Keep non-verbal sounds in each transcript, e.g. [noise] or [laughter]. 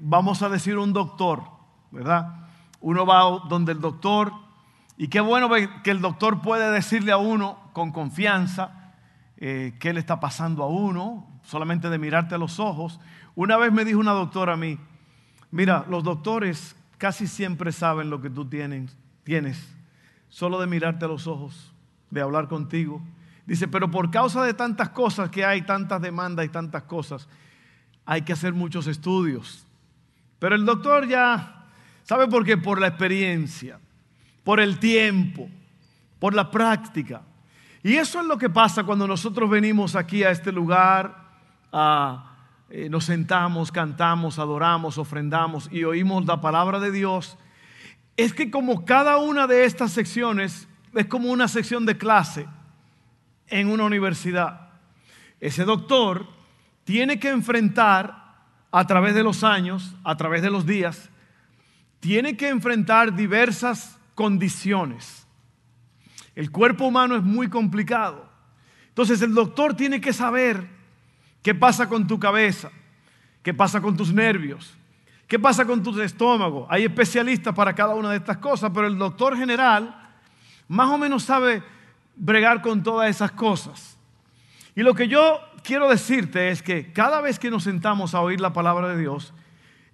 vamos a decir, un doctor, ¿verdad? Uno va donde el doctor y qué bueno que el doctor puede decirle a uno con confianza eh, qué le está pasando a uno, solamente de mirarte a los ojos. Una vez me dijo una doctora a mí, mira, los doctores casi siempre saben lo que tú tienes, tienes solo de mirarte a los ojos, de hablar contigo. Dice, pero por causa de tantas cosas que hay, tantas demandas y tantas cosas, hay que hacer muchos estudios. Pero el doctor ya, ¿sabe por qué? Por la experiencia, por el tiempo, por la práctica. Y eso es lo que pasa cuando nosotros venimos aquí a este lugar, eh, nos sentamos, cantamos, adoramos, ofrendamos y oímos la palabra de Dios. Es que como cada una de estas secciones es como una sección de clase en una universidad. Ese doctor tiene que enfrentar a través de los años, a través de los días, tiene que enfrentar diversas condiciones. El cuerpo humano es muy complicado. Entonces el doctor tiene que saber qué pasa con tu cabeza, qué pasa con tus nervios, qué pasa con tu estómago. Hay especialistas para cada una de estas cosas, pero el doctor general más o menos sabe bregar con todas esas cosas. Y lo que yo quiero decirte es que cada vez que nos sentamos a oír la palabra de Dios,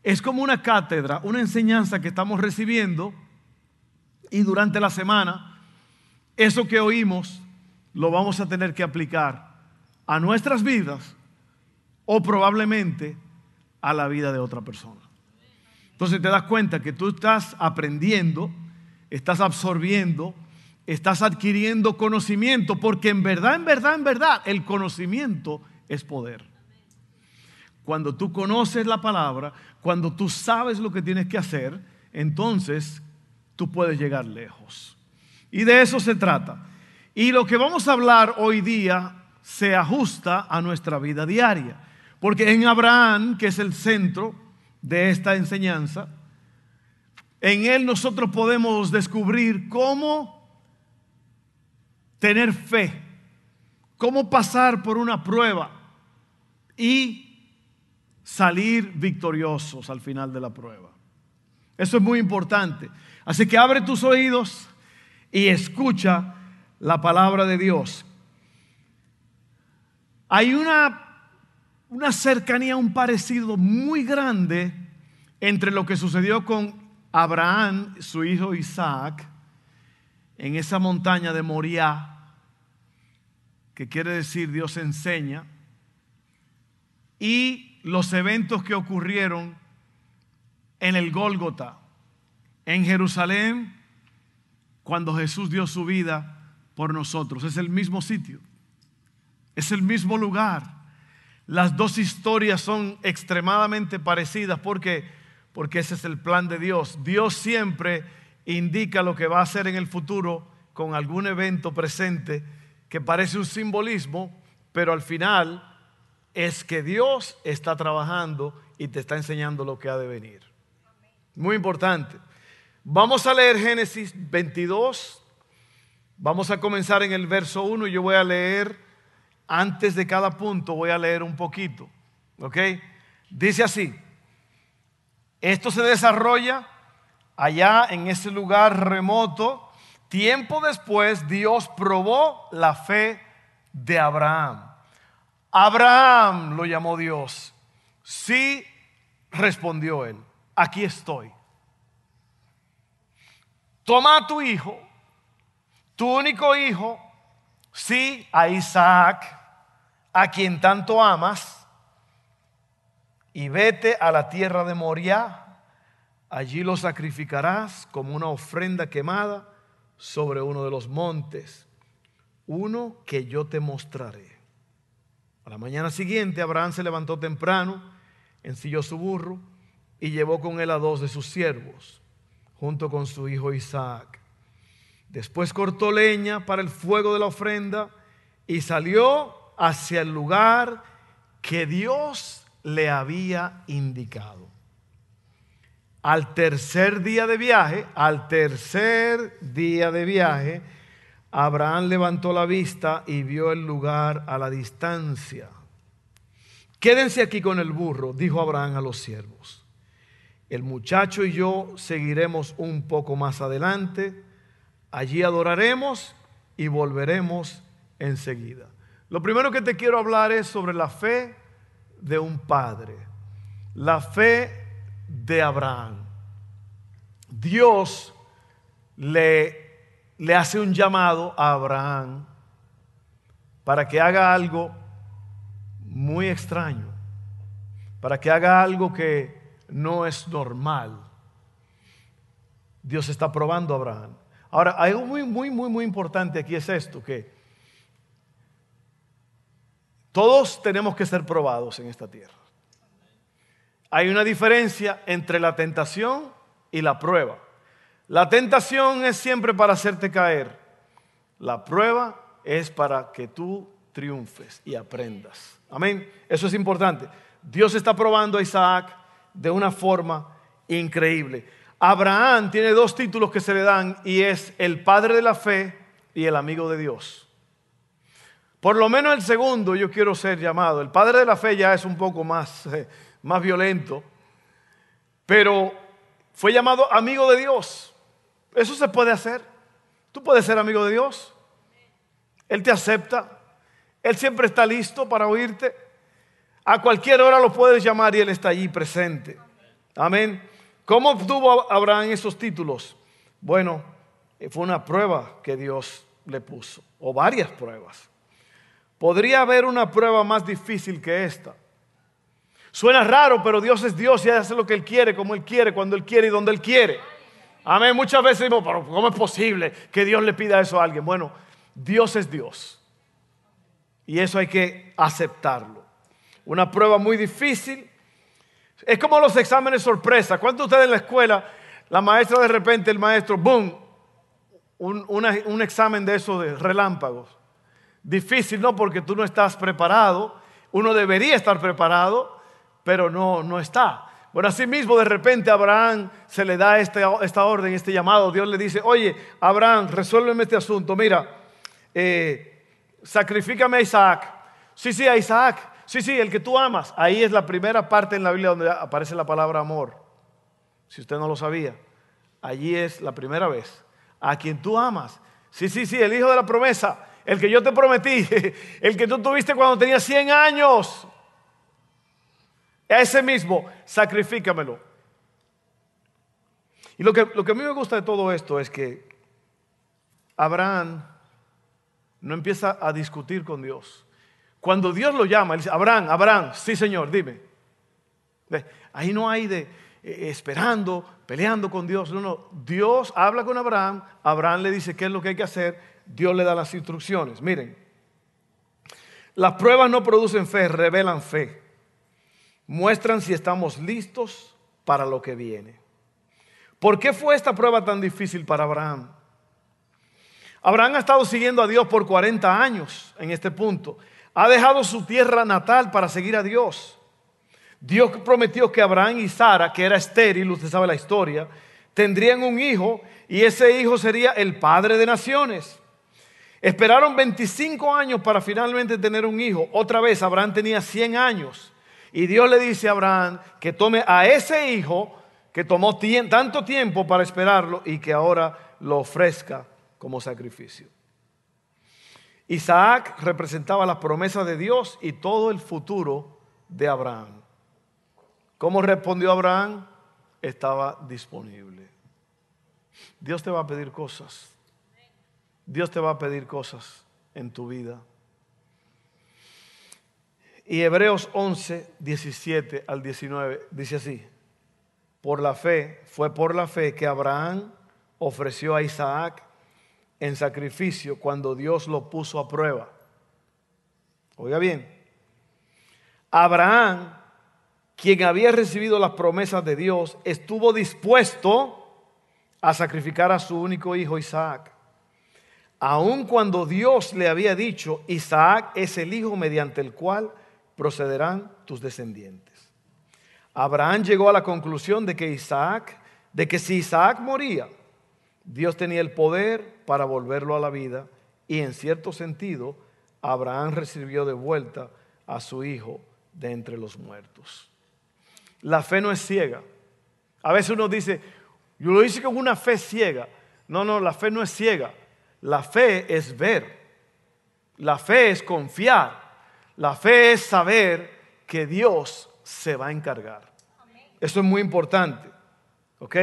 es como una cátedra, una enseñanza que estamos recibiendo y durante la semana, eso que oímos lo vamos a tener que aplicar a nuestras vidas o probablemente a la vida de otra persona. Entonces te das cuenta que tú estás aprendiendo, estás absorbiendo, estás adquiriendo conocimiento, porque en verdad, en verdad, en verdad, el conocimiento es poder. Cuando tú conoces la palabra, cuando tú sabes lo que tienes que hacer, entonces tú puedes llegar lejos. Y de eso se trata. Y lo que vamos a hablar hoy día se ajusta a nuestra vida diaria. Porque en Abraham, que es el centro de esta enseñanza, en él nosotros podemos descubrir cómo tener fe, cómo pasar por una prueba y salir victoriosos al final de la prueba. Eso es muy importante. Así que abre tus oídos y escucha la palabra de Dios. Hay una, una cercanía, un parecido muy grande entre lo que sucedió con Abraham, su hijo Isaac, en esa montaña de Moriah que quiere decir Dios enseña, y los eventos que ocurrieron en el Gólgota, en Jerusalén, cuando Jesús dio su vida por nosotros. Es el mismo sitio, es el mismo lugar. Las dos historias son extremadamente parecidas porque porque ese es el plan de Dios. Dios siempre indica lo que va a hacer en el futuro con algún evento presente que parece un simbolismo, pero al final es que Dios está trabajando y te está enseñando lo que ha de venir. Muy importante. Vamos a leer Génesis 22. Vamos a comenzar en el verso 1 y yo voy a leer, antes de cada punto, voy a leer un poquito. ¿Ok? Dice así, esto se desarrolla allá en ese lugar remoto Tiempo después Dios probó la fe de Abraham. Abraham lo llamó Dios. Sí, respondió él, aquí estoy. Toma a tu hijo, tu único hijo, sí, a Isaac, a quien tanto amas, y vete a la tierra de Moriah. Allí lo sacrificarás como una ofrenda quemada sobre uno de los montes, uno que yo te mostraré. A la mañana siguiente Abraham se levantó temprano, ensilló su burro y llevó con él a dos de sus siervos, junto con su hijo Isaac. Después cortó leña para el fuego de la ofrenda y salió hacia el lugar que Dios le había indicado. Al tercer día de viaje, al tercer día de viaje, Abraham levantó la vista y vio el lugar a la distancia. Quédense aquí con el burro, dijo Abraham a los siervos. El muchacho y yo seguiremos un poco más adelante. Allí adoraremos y volveremos enseguida. Lo primero que te quiero hablar es sobre la fe de un padre, la fe de Abraham. Dios le, le hace un llamado a Abraham para que haga algo muy extraño, para que haga algo que no es normal. Dios está probando a Abraham. Ahora, algo muy, muy, muy, muy importante aquí es esto, que todos tenemos que ser probados en esta tierra. Hay una diferencia entre la tentación y la prueba. La tentación es siempre para hacerte caer. La prueba es para que tú triunfes y aprendas. Amén. Eso es importante. Dios está probando a Isaac de una forma increíble. Abraham tiene dos títulos que se le dan y es el padre de la fe y el amigo de Dios. Por lo menos el segundo yo quiero ser llamado. El padre de la fe ya es un poco más, eh, más violento, pero fue llamado amigo de Dios. Eso se puede hacer. Tú puedes ser amigo de Dios. Él te acepta. Él siempre está listo para oírte. A cualquier hora lo puedes llamar y Él está allí presente. Amén. ¿Cómo obtuvo Abraham esos títulos? Bueno, fue una prueba que Dios le puso, o varias pruebas. Podría haber una prueba más difícil que esta. Suena raro, pero Dios es Dios y hace lo que Él quiere, como Él quiere, cuando Él quiere y donde Él quiere. Amén. Muchas veces decimos, pero ¿cómo es posible que Dios le pida eso a alguien? Bueno, Dios es Dios. Y eso hay que aceptarlo. Una prueba muy difícil. Es como los exámenes sorpresa. ¿Cuántos de ustedes en la escuela, la maestra de repente, el maestro, boom, un, un examen de esos de relámpagos? Difícil, ¿no? Porque tú no estás preparado. Uno debería estar preparado, pero no, no está. Bueno, así mismo de repente Abraham se le da este, esta orden, este llamado. Dios le dice, oye, Abraham, resuélveme este asunto. Mira, eh, sacrifícame a Isaac. Sí, sí, a Isaac. Sí, sí, el que tú amas. Ahí es la primera parte en la Biblia donde aparece la palabra amor. Si usted no lo sabía. Allí es la primera vez. A quien tú amas. Sí, sí, sí, el hijo de la promesa. El que yo te prometí. [laughs] El que tú tuviste cuando tenías 100 años. Ese mismo, sacrifícamelo. Y lo que, lo que a mí me gusta de todo esto es que Abraham no empieza a discutir con Dios. Cuando Dios lo llama, él dice, Abraham, Abraham, sí Señor, dime. Ahí no hay de eh, esperando, peleando con Dios. No, no. Dios habla con Abraham, Abraham le dice qué es lo que hay que hacer, Dios le da las instrucciones. Miren, las pruebas no producen fe, revelan fe. Muestran si estamos listos para lo que viene. ¿Por qué fue esta prueba tan difícil para Abraham? Abraham ha estado siguiendo a Dios por 40 años en este punto. Ha dejado su tierra natal para seguir a Dios. Dios prometió que Abraham y Sara, que era estéril, usted sabe la historia, tendrían un hijo y ese hijo sería el padre de naciones. Esperaron 25 años para finalmente tener un hijo. Otra vez, Abraham tenía 100 años. Y Dios le dice a Abraham que tome a ese hijo que tomó tanto tiempo para esperarlo y que ahora lo ofrezca como sacrificio. Isaac representaba las promesas de Dios y todo el futuro de Abraham. ¿Cómo respondió Abraham? Estaba disponible. Dios te va a pedir cosas. Dios te va a pedir cosas en tu vida. Y Hebreos 11, 17 al 19 dice así, por la fe, fue por la fe que Abraham ofreció a Isaac en sacrificio cuando Dios lo puso a prueba. Oiga bien, Abraham quien había recibido las promesas de Dios, estuvo dispuesto a sacrificar a su único hijo Isaac. Aun cuando Dios le había dicho, Isaac es el hijo mediante el cual procederán tus descendientes. Abraham llegó a la conclusión de que Isaac, de que si Isaac moría, Dios tenía el poder para volverlo a la vida y en cierto sentido Abraham recibió de vuelta a su hijo de entre los muertos. La fe no es ciega. A veces uno dice, yo lo hice con una fe ciega. No, no, la fe no es ciega. La fe es ver. La fe es confiar. La fe es saber que Dios se va a encargar. Eso es muy importante. ¿Ok?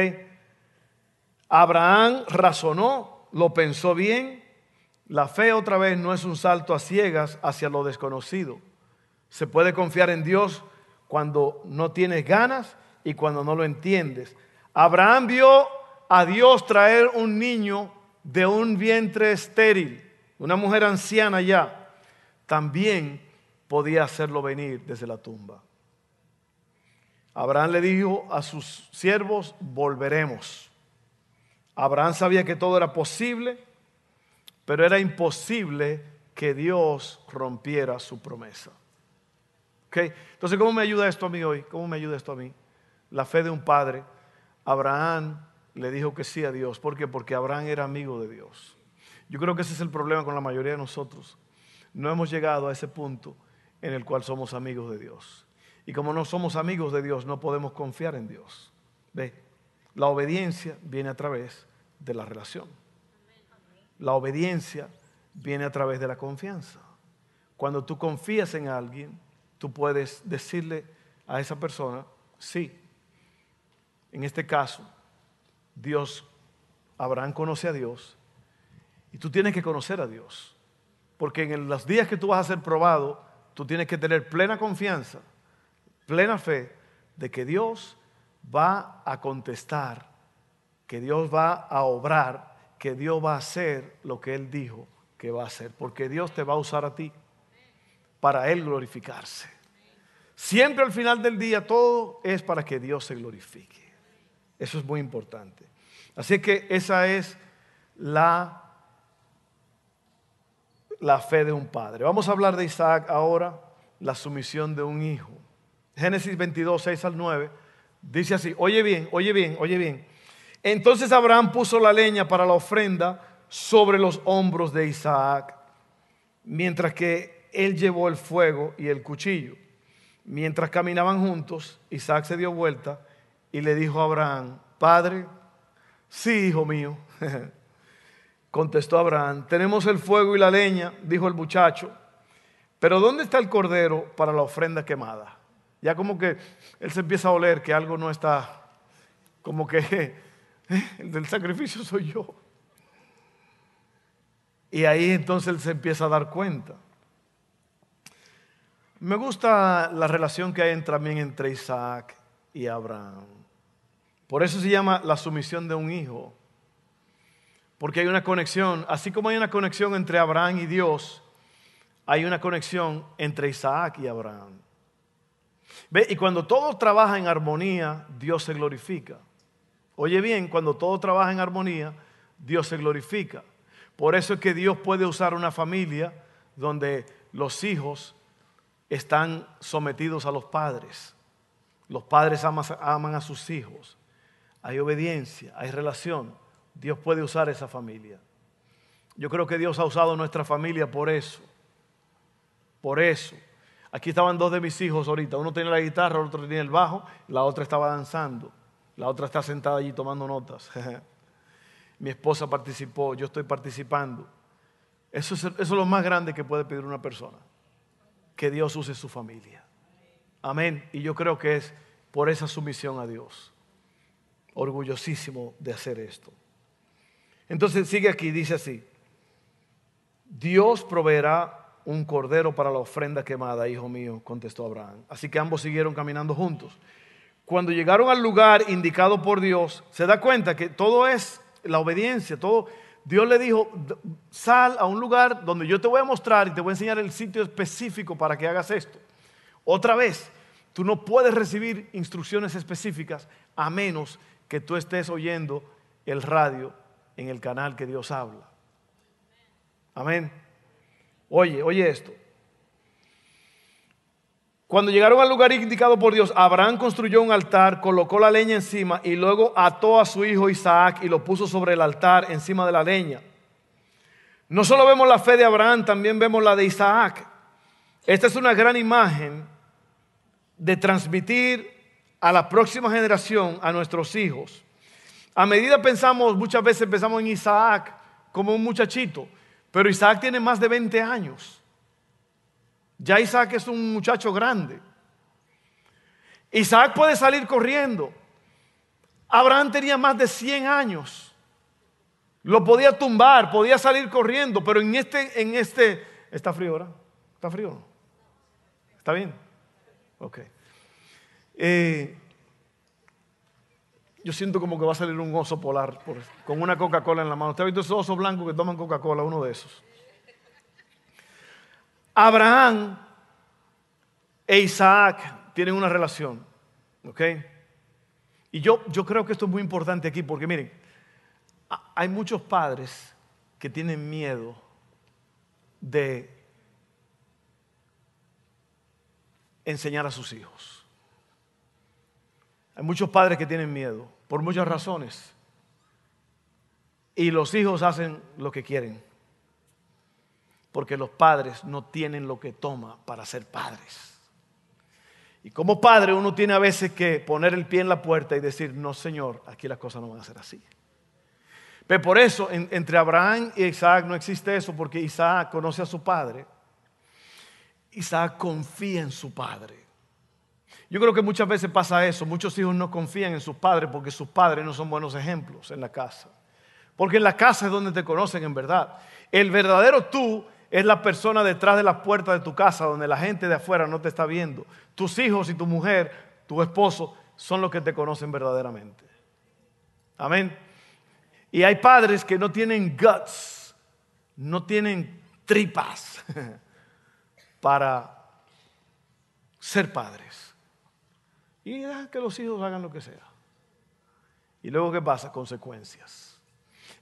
Abraham razonó, lo pensó bien. La fe otra vez no es un salto a ciegas hacia lo desconocido. Se puede confiar en Dios cuando no tienes ganas y cuando no lo entiendes. Abraham vio a Dios traer un niño de un vientre estéril, una mujer anciana ya. También podía hacerlo venir desde la tumba. Abraham le dijo a sus siervos, volveremos. Abraham sabía que todo era posible, pero era imposible que Dios rompiera su promesa. Entonces, ¿cómo me ayuda esto a mí hoy? ¿Cómo me ayuda esto a mí? La fe de un padre. Abraham le dijo que sí a Dios. ¿Por qué? Porque Abraham era amigo de Dios. Yo creo que ese es el problema con la mayoría de nosotros. No hemos llegado a ese punto en el cual somos amigos de Dios. Y como no somos amigos de Dios, no podemos confiar en Dios. ¿Ve? La obediencia viene a través de la relación. La obediencia viene a través de la confianza. Cuando tú confías en alguien, tú puedes decirle a esa persona, sí, en este caso, Dios, Abraham conoce a Dios y tú tienes que conocer a Dios. Porque en los días que tú vas a ser probado, tú tienes que tener plena confianza, plena fe de que Dios va a contestar, que Dios va a obrar, que Dios va a hacer lo que Él dijo que va a hacer. Porque Dios te va a usar a ti para Él glorificarse. Siempre al final del día todo es para que Dios se glorifique. Eso es muy importante. Así que esa es la, la fe de un padre. Vamos a hablar de Isaac ahora, la sumisión de un hijo. Génesis 22, 6 al 9, dice así, oye bien, oye bien, oye bien. Entonces Abraham puso la leña para la ofrenda sobre los hombros de Isaac, mientras que él llevó el fuego y el cuchillo. Mientras caminaban juntos, Isaac se dio vuelta y le dijo a Abraham, Padre, sí, hijo mío. [laughs] Contestó Abraham, tenemos el fuego y la leña, dijo el muchacho, pero ¿dónde está el cordero para la ofrenda quemada? Ya como que él se empieza a oler que algo no está, como que [laughs] eh, el del sacrificio soy yo. Y ahí entonces él se empieza a dar cuenta. Me gusta la relación que hay también entre Isaac y Abraham. Por eso se llama la sumisión de un hijo. Porque hay una conexión, así como hay una conexión entre Abraham y Dios, hay una conexión entre Isaac y Abraham. ¿Ve? Y cuando todo trabaja en armonía, Dios se glorifica. Oye bien, cuando todo trabaja en armonía, Dios se glorifica. Por eso es que Dios puede usar una familia donde los hijos están sometidos a los padres. Los padres aman, a sus hijos. Hay obediencia, hay relación. Dios puede usar esa familia. Yo creo que Dios ha usado nuestra familia por eso. Por eso. Aquí estaban dos de mis hijos ahorita. Uno tenía la guitarra, el otro tenía el bajo, la otra estaba danzando. La otra está sentada allí tomando notas. [laughs] Mi esposa participó, yo estoy participando. Eso es, eso es lo más grande que puede pedir una persona que Dios use su familia. Amén. Y yo creo que es por esa sumisión a Dios. Orgullosísimo de hacer esto. Entonces sigue aquí, dice así. Dios proveerá un cordero para la ofrenda quemada, hijo mío, contestó Abraham. Así que ambos siguieron caminando juntos. Cuando llegaron al lugar indicado por Dios, se da cuenta que todo es la obediencia, todo Dios le dijo, sal a un lugar donde yo te voy a mostrar y te voy a enseñar el sitio específico para que hagas esto. Otra vez, Tú no puedes recibir instrucciones específicas a menos que tú estés oyendo el radio en el canal que Dios habla. Amén. Oye, oye esto. Cuando llegaron al lugar indicado por Dios, Abraham construyó un altar, colocó la leña encima y luego ató a su hijo Isaac y lo puso sobre el altar encima de la leña. No solo vemos la fe de Abraham, también vemos la de Isaac. Esta es una gran imagen de transmitir a la próxima generación, a nuestros hijos. A medida pensamos, muchas veces pensamos en Isaac como un muchachito, pero Isaac tiene más de 20 años. Ya Isaac es un muchacho grande. Isaac puede salir corriendo. Abraham tenía más de 100 años. Lo podía tumbar, podía salir corriendo, pero en este, en este, ¿está frío ahora? ¿Está frío? ¿Está bien? Ok. Eh, yo siento como que va a salir un oso polar con una Coca-Cola en la mano. ¿Usted ha visto esos osos blancos que toman Coca-Cola? Uno de esos. Abraham e Isaac tienen una relación, ¿ok? Y yo, yo creo que esto es muy importante aquí porque miren, hay muchos padres que tienen miedo de enseñar a sus hijos. Hay muchos padres que tienen miedo por muchas razones. Y los hijos hacen lo que quieren porque los padres no tienen lo que toma para ser padres. Y como padre uno tiene a veces que poner el pie en la puerta y decir, no Señor, aquí las cosas no van a ser así. Pero por eso entre Abraham y Isaac no existe eso, porque Isaac conoce a su padre. Isaac confía en su padre. Yo creo que muchas veces pasa eso. Muchos hijos no confían en sus padres porque sus padres no son buenos ejemplos en la casa. Porque en la casa es donde te conocen en verdad. El verdadero tú es la persona detrás de las puertas de tu casa donde la gente de afuera no te está viendo. Tus hijos y tu mujer, tu esposo, son los que te conocen verdaderamente. Amén. Y hay padres que no tienen guts, no tienen tripas [laughs] para ser padres. Y que los hijos hagan lo que sea. Y luego, ¿qué pasa? Consecuencias.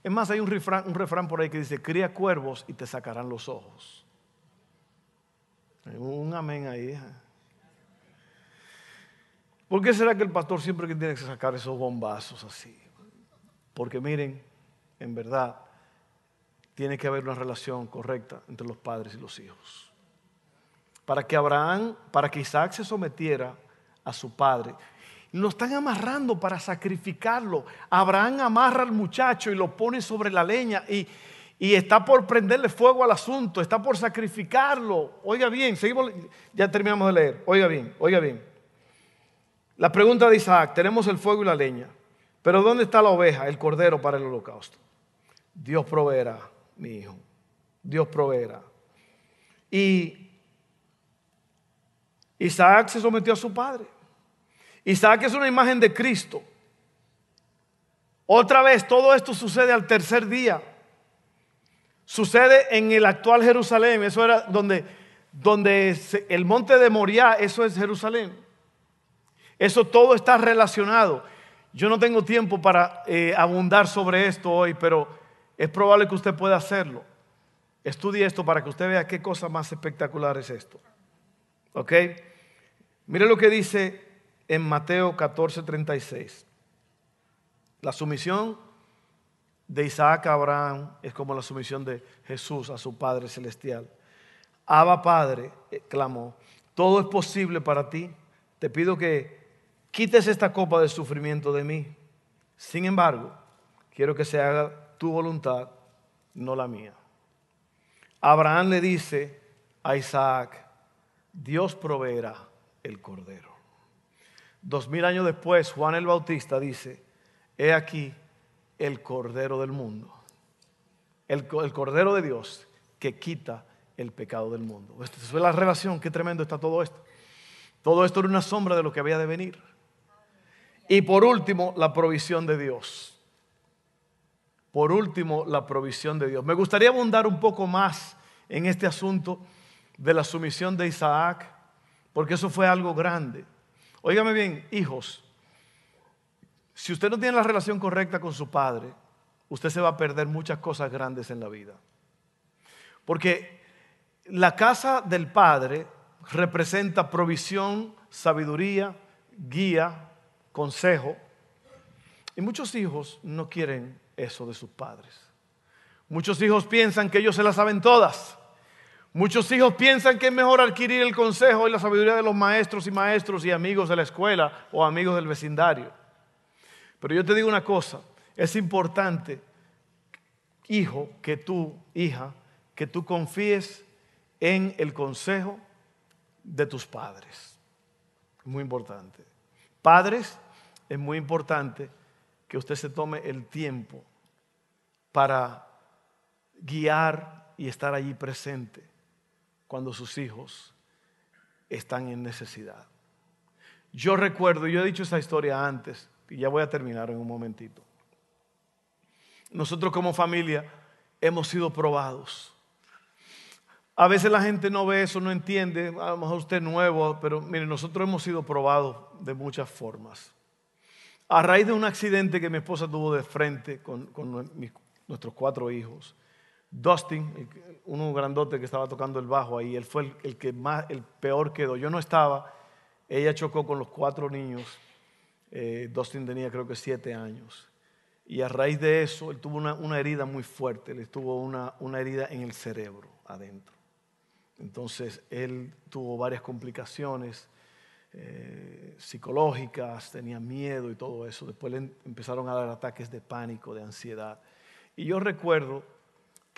Es más, hay un refrán, por ahí que dice, cría cuervos y te sacarán los ojos. un amén ahí. ¿Por qué será que el pastor siempre tiene que sacar esos bombazos así? Porque miren, en verdad, tiene que haber una relación correcta entre los padres y los hijos. Para que Abraham, para que Isaac se sometiera a su padre, lo están amarrando para sacrificarlo. Abraham amarra al muchacho y lo pone sobre la leña y, está por prenderle fuego al asunto, está por sacrificarlo. Oiga bien, seguimos, ya terminamos de leer. Oiga bien, oiga bien. La pregunta de Isaac, tenemos el fuego y la leña, pero ¿dónde está la oveja, el cordero para el holocausto? Dios proveerá, mi hijo. Dios proveerá. Y Isaac se sometió a su padre. Isaac es una imagen de Cristo. Otra vez, todo esto sucede al tercer día. Sucede en el actual Jerusalén. Eso era donde, donde el monte de Moriah, eso es Jerusalén. Eso todo está relacionado. Yo no tengo tiempo para eh, abundar sobre esto hoy, pero es probable que usted pueda hacerlo. Estudie esto para que usted vea qué cosa más espectacular es esto. ¿Ok? Mire lo que dice en Mateo 14:36. La sumisión de Isaac a Abraham es como la sumisión de Jesús a su Padre Celestial. Abba Padre, eh, clamó, todo es posible para ti. Te pido que quites esta copa de sufrimiento de mí. Sin embargo, quiero que se haga tu voluntad, no la mía. Abraham le dice a Isaac, Dios proveerá el cordero. Dos mil años después, Juan el Bautista dice, he aquí el Cordero del mundo, el, Cordero de Dios que quita el pecado del mundo. Esta es la relación, qué tremendo está todo esto. Todo esto era una sombra de lo que había de venir. Y por último, la provisión de Dios. Por último, la provisión de Dios. Me gustaría abundar un poco más en este asunto de la sumisión de Isaac, porque eso fue algo grande. Óigame bien, hijos, si usted no tiene la relación correcta con su padre, usted se va a perder muchas cosas grandes en la vida. Porque la casa del padre representa provisión, sabiduría, guía, consejo. Y muchos hijos no quieren eso de sus padres. Muchos hijos piensan que ellos se las saben todas. Muchos hijos piensan que es mejor adquirir el consejo y la sabiduría de los maestros y maestros y amigos de la escuela o amigos del vecindario. Pero yo te digo una cosa, es importante, hijo, que tú, hija, que tú confíes en el consejo de tus padres. Muy importante. Padres, es muy importante que usted se tome el tiempo para guiar y estar allí presente cuando sus hijos están en necesidad. Yo recuerdo, yo he dicho esa historia antes, y ya voy a terminar en un momentito. Nosotros como familia hemos sido probados. A veces la gente no ve eso, no entiende, a lo mejor usted es nuevo, pero mire, nosotros hemos sido probados de muchas formas. A raíz de un accidente que mi esposa tuvo de frente con, nuestros cuatro hijos, Dustin, uno grandote que estaba tocando el bajo ahí, él fue el, que más, el peor quedó. Yo no estaba, ella chocó con los cuatro niños. Eh, Dustin tenía creo que siete años. Y a raíz de eso, él tuvo una, herida muy fuerte, él tuvo una, una, herida en el cerebro adentro. Entonces, él tuvo varias complicaciones eh, psicológicas, tenía miedo y todo eso. Después le empezaron a dar ataques de pánico, de ansiedad. Y yo recuerdo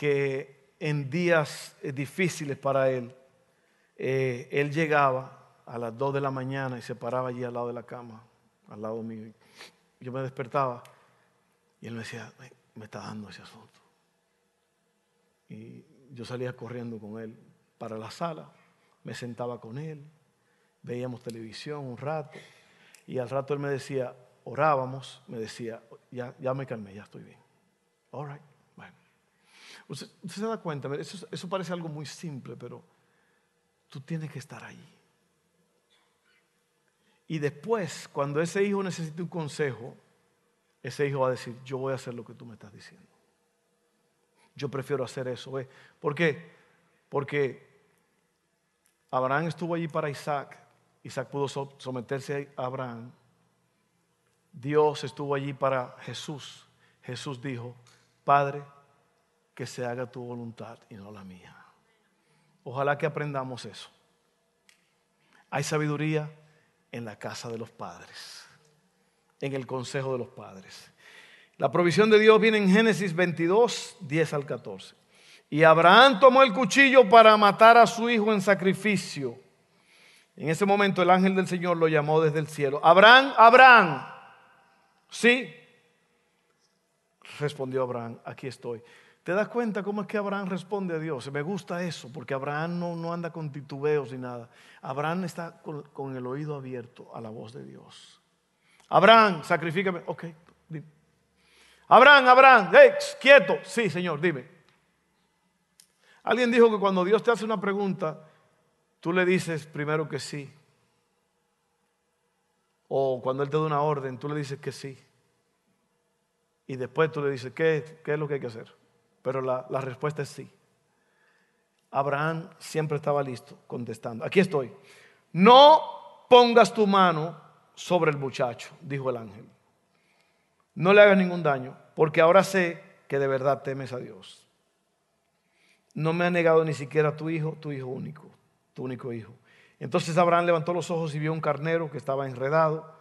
que en días eh, difíciles para él, eh, él llegaba a las 2 de la mañana y se paraba allí al lado de la cama, al lado mío. Yo me despertaba y él me decía, me está dando ese asunto. Y yo salía corriendo con él para la sala, me sentaba con él, veíamos televisión un rato y al rato él me decía, orábamos, me decía, ya, ya me calmé, ya estoy bien. All right. Usted, se da cuenta, eso, parece algo muy simple, pero tú tienes que estar ahí. Y después, cuando ese hijo necesite un consejo, ese hijo va a decir, yo voy a hacer lo que tú me estás diciendo. Yo prefiero hacer eso. ¿Por qué? Porque Abraham estuvo allí para Isaac. Isaac pudo someterse a Abraham. Dios estuvo allí para Jesús. Jesús dijo, Padre, que se haga tu voluntad y no la mía. Ojalá que aprendamos eso. Hay sabiduría en la casa de los padres, en el consejo de los padres. La provisión de Dios viene en Génesis 22, 10 al 14. Y Abraham tomó el cuchillo para matar a su hijo en sacrificio. En ese momento el ángel del Señor lo llamó desde el cielo. Abraham, Abraham. Sí. Respondió Abraham, aquí estoy. ¿Te das cuenta cómo es que Abraham responde a Dios? Me gusta eso, porque Abraham no, no anda con titubeos ni nada. Abraham está con, el oído abierto a la voz de Dios. Abraham, sacrifícame. Ok, dime. Abraham, Abraham, hey, quieto. Sí, Señor, dime. Alguien dijo que cuando Dios te hace una pregunta, tú le dices primero que sí. O cuando Él te da una orden, tú le dices que sí. Y después tú le dices, ¿qué, qué es lo que hay que hacer? Pero la, respuesta es sí. Abraham siempre estaba listo contestando. Aquí estoy. No pongas tu mano sobre el muchacho, dijo el ángel. No le hagas ningún daño, porque ahora sé que de verdad temes a Dios. No me ha negado ni siquiera tu hijo, tu hijo único, tu único hijo. Entonces Abraham levantó los ojos y vio un carnero que estaba enredado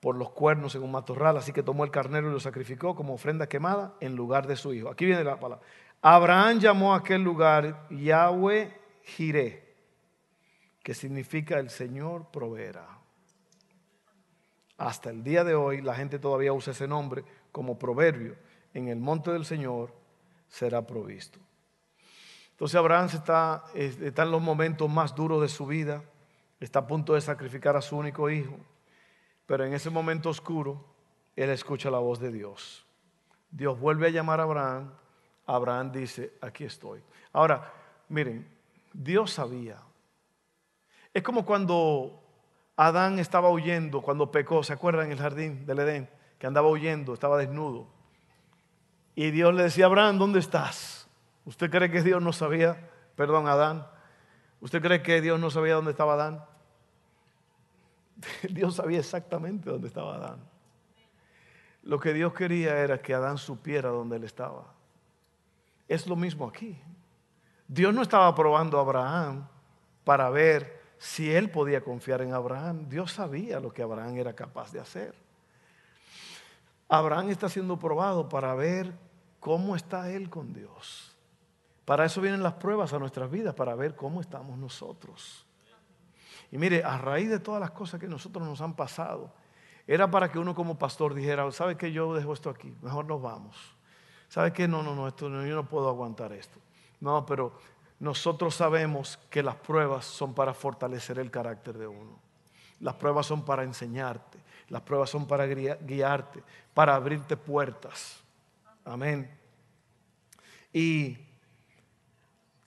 por los cuernos en un matorral, así que tomó el carnero y lo sacrificó como ofrenda quemada en lugar de su hijo. Aquí viene la palabra. Abraham llamó a aquel lugar Yahweh Jireh, que significa el Señor proveerá. Hasta el día de hoy la gente todavía usa ese nombre como proverbio. En el monte del Señor será provisto. Entonces Abraham está, está en los momentos más duros de su vida, está a punto de sacrificar a su único hijo. Pero en ese momento oscuro, él escucha la voz de Dios. Dios vuelve a llamar a Abraham. Abraham dice, aquí estoy. Ahora, miren, Dios sabía. Es como cuando Adán estaba huyendo cuando pecó, ¿se acuerdan en el jardín del Edén? Que andaba huyendo, estaba desnudo. Y Dios le decía, Abraham, ¿dónde estás? ¿Usted cree que Dios no sabía? Perdón, Adán. ¿Usted cree que Dios no sabía dónde estaba Adán? [laughs] Dios sabía exactamente dónde estaba Adán. Lo que Dios quería era que Adán supiera dónde él estaba. Es lo mismo aquí. Dios no estaba probando a Abraham para ver si él podía confiar en Abraham. Dios sabía lo que Abraham era capaz de hacer. Abraham está siendo probado para ver cómo está él con Dios. Para eso vienen las pruebas a nuestras vidas, para ver cómo estamos nosotros. Y mire, a raíz de todas las cosas que nosotros nos han pasado, era para que uno como pastor dijera, ¿sabe qué? Yo dejo esto aquí, mejor nos vamos. ¿Sabe qué? No, no, no, esto, yo no puedo aguantar esto. No, pero nosotros sabemos que las pruebas son para fortalecer el carácter de uno. Las pruebas son para enseñarte. Las pruebas son para guiarte, para abrirte puertas. Amén. Y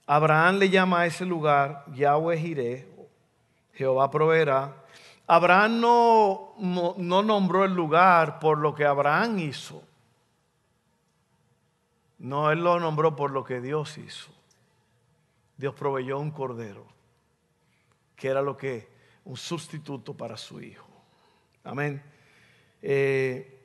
Abraham le llama a ese lugar Yahweh Jireh, Jehová proveerá. Abraham no, no, nombró el lugar por lo que Abraham hizo. No, él lo nombró por lo que Dios hizo. Dios proveyó un cordero, que era lo que, un sustituto para su hijo. Amén. Eh,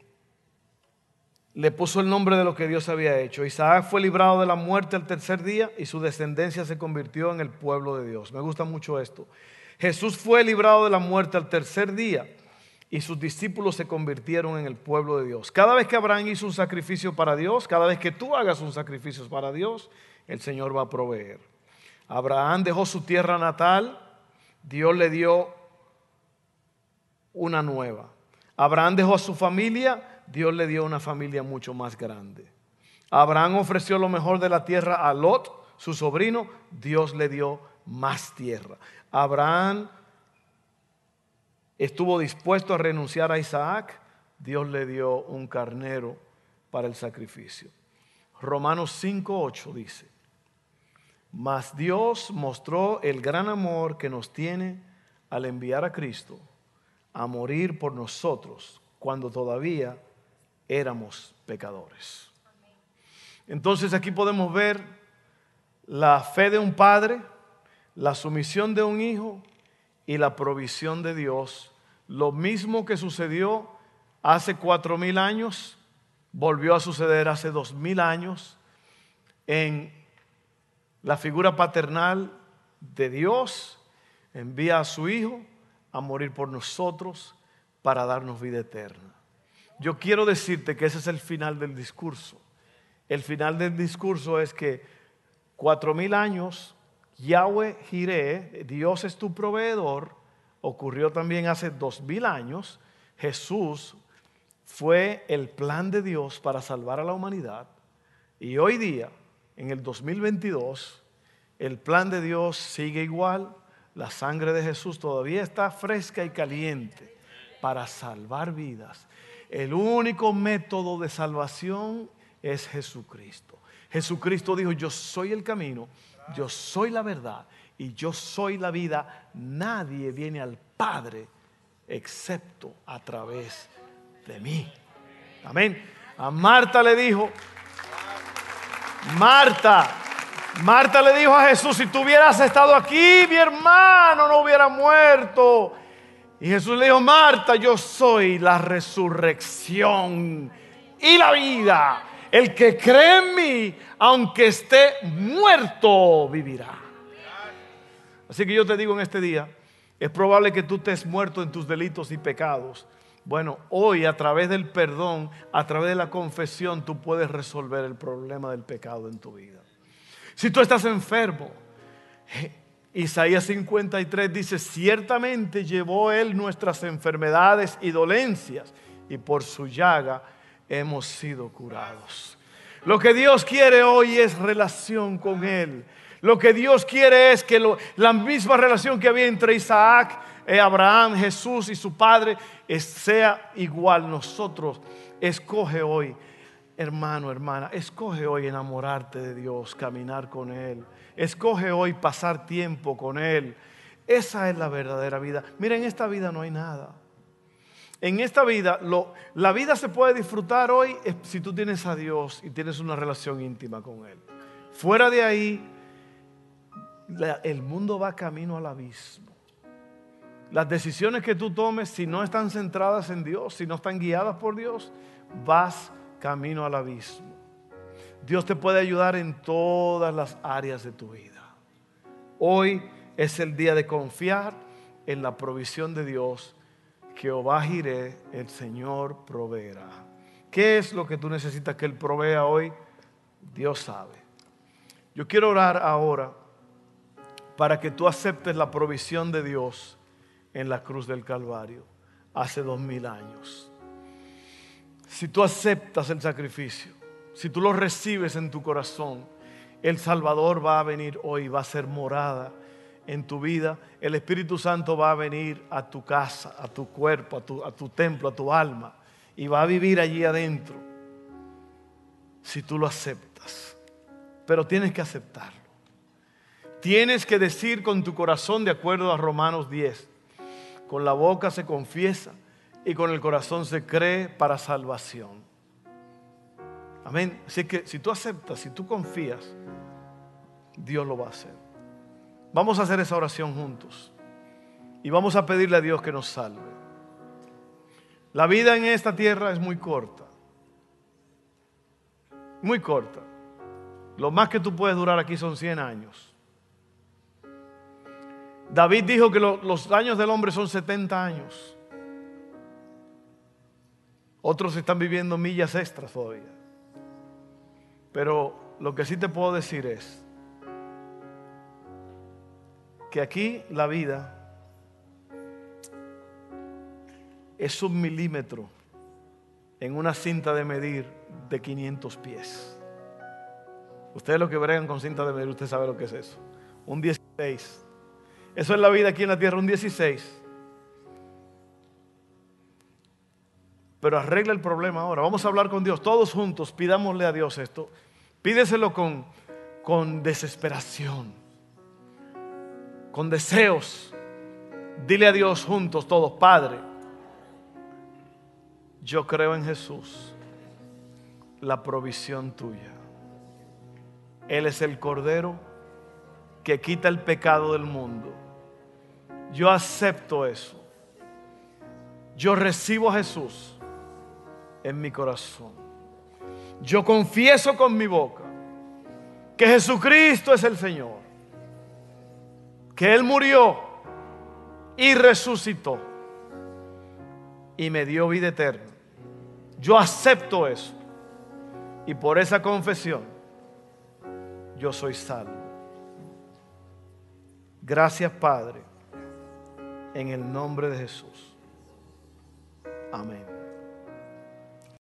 le puso el nombre de lo que Dios había hecho. Isaac fue librado de la muerte al tercer día y su descendencia se convirtió en el pueblo de Dios. Me gusta mucho esto. Jesús fue librado de la muerte al tercer día y sus discípulos se convirtieron en el pueblo de Dios. Cada vez que Abraham hizo un sacrificio para Dios, cada vez que tú hagas un sacrificio para Dios, el Señor va a proveer. Abraham dejó su tierra natal, Dios le dio una nueva. Abraham dejó a su familia, Dios le dio una familia mucho más grande. Abraham ofreció lo mejor de la tierra a Lot, su sobrino, Dios le dio más tierra. Abraham estuvo dispuesto a renunciar a Isaac, Dios le dio un carnero para el sacrificio. Romanos 5:8 dice, mas Dios mostró el gran amor que nos tiene al enviar a Cristo a morir por nosotros cuando todavía éramos pecadores. Entonces aquí podemos ver la fe de un padre, la sumisión de un hijo y la provisión de Dios. Lo mismo que sucedió hace cuatro mil años, volvió a suceder hace dos mil años en la figura paternal de Dios, envía a su Hijo a morir por nosotros para darnos vida eterna. Yo quiero decirte que ese es el final del discurso. El final del discurso es que cuatro mil años, Yahweh Jireh, Dios es tu proveedor, ocurrió también hace dos mil años. Jesús fue el plan de Dios para salvar a la humanidad. Y hoy día, en el 2022, el plan de Dios sigue igual. La sangre de Jesús todavía está fresca y caliente para salvar vidas el único método de salvación es Jesucristo. Jesucristo dijo, yo soy el camino, yo soy la verdad y yo soy la vida. Nadie viene al Padre excepto a través de mí. Amén. A Marta le dijo, Marta, Marta le dijo a Jesús, si tú hubieras estado aquí, mi hermano no hubiera muerto. Y Jesús le dijo, Marta, yo soy la resurrección y la vida. El que cree en mí, aunque esté muerto, vivirá. Así que yo te digo en este día, es probable que tú estés muerto en tus delitos y pecados. Bueno, hoy a través del perdón, a través de la confesión, tú puedes resolver el problema del pecado en tu vida. Si tú estás enfermo, Isaías 53 dice, ciertamente llevó Él nuestras enfermedades y dolencias y por su llaga hemos sido curados. Lo que Dios quiere hoy es relación con Él. Lo que Dios quiere es que la misma relación que había entre Isaac, eh, Abraham, Jesús y su padre sea igual. Nosotros escoge hoy, hermano, hermana, escoge hoy enamorarte de Dios, caminar con Él. Escoge hoy pasar tiempo con Él. Esa es la verdadera vida. Mira, en esta vida no hay nada. En esta vida, la vida se puede disfrutar hoy si tú tienes a Dios y tienes una relación íntima con Él. Fuera de ahí, el mundo va camino al abismo. Las decisiones que tú tomes, si no están centradas en Dios, si no están guiadas por Dios, vas camino al abismo. Dios te puede ayudar en todas las áreas de tu vida. Hoy es el día de confiar en la provisión de Dios. Jehová Jiré, el Señor proveerá. ¿Qué es lo que tú necesitas que Él provea hoy? Dios sabe. Yo quiero orar ahora para que tú aceptes la provisión de Dios en la cruz del Calvario hace dos mil años. Si tú aceptas el sacrificio, si tú lo recibes en tu corazón, el Salvador va a venir hoy, va a ser morada en tu vida. El Espíritu Santo va a venir a tu casa, a tu cuerpo, a tu, a tu templo, a tu alma, y va a vivir allí adentro. Si tú lo aceptas. Pero tienes que aceptarlo. Tienes que decir con tu corazón, de acuerdo a Romanos 10, con la boca se confiesa y con el corazón se cree para salvación. Amén. Así que si tú aceptas, si tú confías, Dios lo va a hacer. Vamos a hacer esa oración juntos y vamos a pedirle a Dios que nos salve. La vida en esta tierra es muy corta. Muy corta. Lo más que tú puedes durar aquí son 100 años. David dijo que los años del hombre son 70 años. Otros están viviendo millas extras todavía. Pero lo que sí te puedo decir es que aquí la vida es un milímetro en una cinta de medir de 500 pies. Ustedes lo que bregan con cinta de medir, usted sabe lo que es eso. Un 16 eso es la vida aquí en la tierra, un 16. Pero arregla el problema ahora. Vamos a hablar con Dios todos juntos. Pidámosle a Dios esto. Pídeselo con, con desesperación, con deseos. Dile a Dios juntos todos, Padre, yo creo en Jesús, la provisión tuya. Él es el Cordero que quita el pecado del mundo. Yo acepto eso. Yo recibo a Jesús en mi corazón. Yo confieso con mi boca que Jesucristo es el Señor. Que Él murió y resucitó y me dio vida eterna. Yo acepto eso. Y por esa confesión yo soy salvo. Gracias Padre en el nombre de Jesús. Amén.